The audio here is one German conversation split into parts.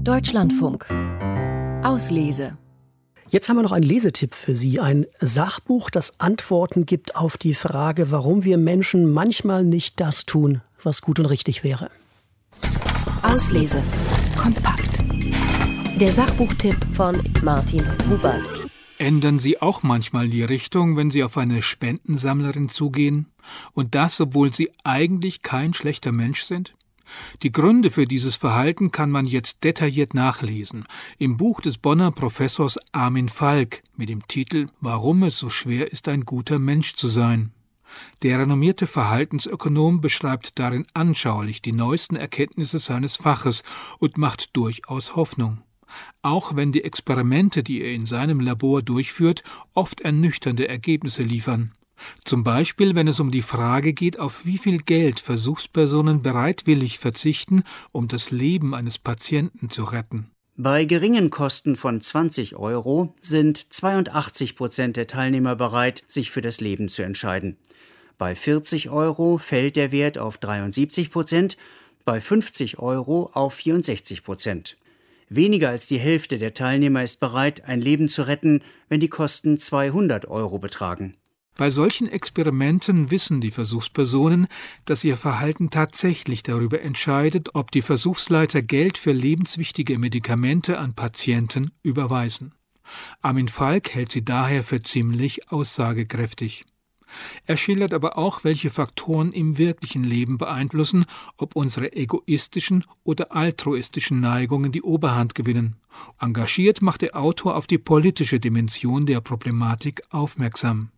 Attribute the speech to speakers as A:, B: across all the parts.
A: Deutschlandfunk. Auslese.
B: Jetzt haben wir noch einen Lesetipp für Sie. Ein Sachbuch, das Antworten gibt auf die Frage, warum wir Menschen manchmal nicht das tun, was gut und richtig wäre.
A: Auslese. Kompakt. Der Sachbuchtipp von Martin Hubert.
C: Ändern Sie auch manchmal die Richtung, wenn Sie auf eine Spendensammlerin zugehen? Und das, obwohl Sie eigentlich kein schlechter Mensch sind? Die Gründe für dieses Verhalten kann man jetzt detailliert nachlesen im Buch des Bonner Professors Armin Falk mit dem Titel Warum es so schwer ist, ein guter Mensch zu sein. Der renommierte Verhaltensökonom beschreibt darin anschaulich die neuesten Erkenntnisse seines Faches und macht durchaus Hoffnung. Auch wenn die Experimente, die er in seinem Labor durchführt, oft ernüchternde Ergebnisse liefern. Zum Beispiel, wenn es um die Frage geht, auf wie viel Geld Versuchspersonen bereitwillig verzichten, um das Leben eines Patienten zu retten.
D: Bei geringen Kosten von 20 Euro sind 82 Prozent der Teilnehmer bereit, sich für das Leben zu entscheiden. Bei 40 Euro fällt der Wert auf 73 Prozent, bei 50 Euro auf 64 Prozent. Weniger als die Hälfte der Teilnehmer ist bereit, ein Leben zu retten, wenn die Kosten 200 Euro betragen.
C: Bei solchen Experimenten wissen die Versuchspersonen, dass ihr Verhalten tatsächlich darüber entscheidet, ob die Versuchsleiter Geld für lebenswichtige Medikamente an Patienten überweisen. Armin Falk hält sie daher für ziemlich aussagekräftig. Er schildert aber auch, welche Faktoren im wirklichen Leben beeinflussen, ob unsere egoistischen oder altruistischen Neigungen die Oberhand gewinnen. Engagiert macht der Autor auf die politische Dimension der Problematik aufmerksam.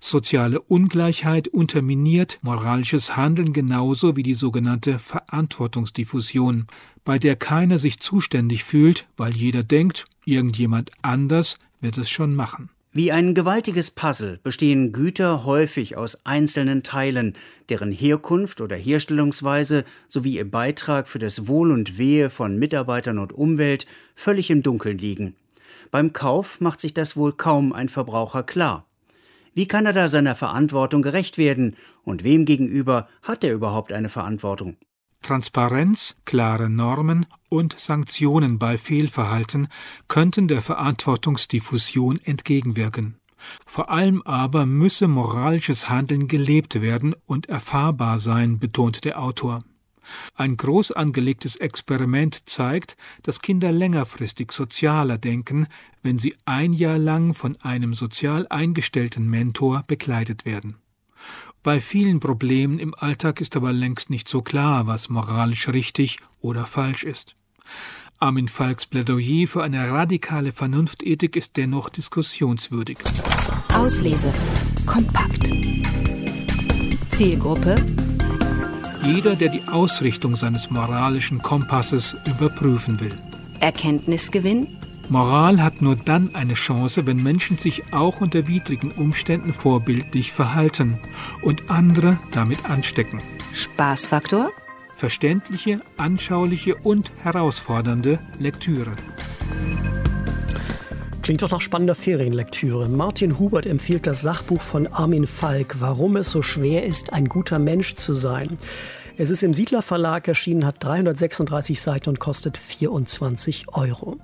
C: Soziale Ungleichheit unterminiert moralisches Handeln genauso wie die sogenannte Verantwortungsdiffusion, bei der keiner sich zuständig fühlt, weil jeder denkt, irgendjemand anders wird es schon machen.
D: Wie ein gewaltiges Puzzle bestehen Güter häufig aus einzelnen Teilen, deren Herkunft oder Herstellungsweise sowie ihr Beitrag für das Wohl und Wehe von Mitarbeitern und Umwelt völlig im Dunkeln liegen. Beim Kauf macht sich das wohl kaum ein Verbraucher klar. Wie kann er da seiner Verantwortung gerecht werden? Und wem gegenüber hat er überhaupt eine Verantwortung?
C: Transparenz, klare Normen und Sanktionen bei Fehlverhalten könnten der Verantwortungsdiffusion entgegenwirken. Vor allem aber müsse moralisches Handeln gelebt werden und erfahrbar sein, betont der Autor. Ein groß angelegtes Experiment zeigt, dass Kinder längerfristig sozialer denken, wenn sie ein Jahr lang von einem sozial eingestellten Mentor begleitet werden. Bei vielen Problemen im Alltag ist aber längst nicht so klar, was moralisch richtig oder falsch ist. Armin Falks Plädoyer für eine radikale Vernunftethik ist dennoch diskussionswürdig.
A: Auslese. Kompakt. Zielgruppe
C: jeder, der die Ausrichtung seines moralischen Kompasses überprüfen will.
A: Erkenntnisgewinn?
C: Moral hat nur dann eine Chance, wenn Menschen sich auch unter widrigen Umständen vorbildlich verhalten und andere damit anstecken.
A: Spaßfaktor?
C: Verständliche, anschauliche und herausfordernde Lektüre.
B: Klingt doch nach spannender Ferienlektüre. Martin Hubert empfiehlt das Sachbuch von Armin Falk, Warum es so schwer ist, ein guter Mensch zu sein. Es ist im Siedler Verlag erschienen, hat 336 Seiten und kostet 24 Euro.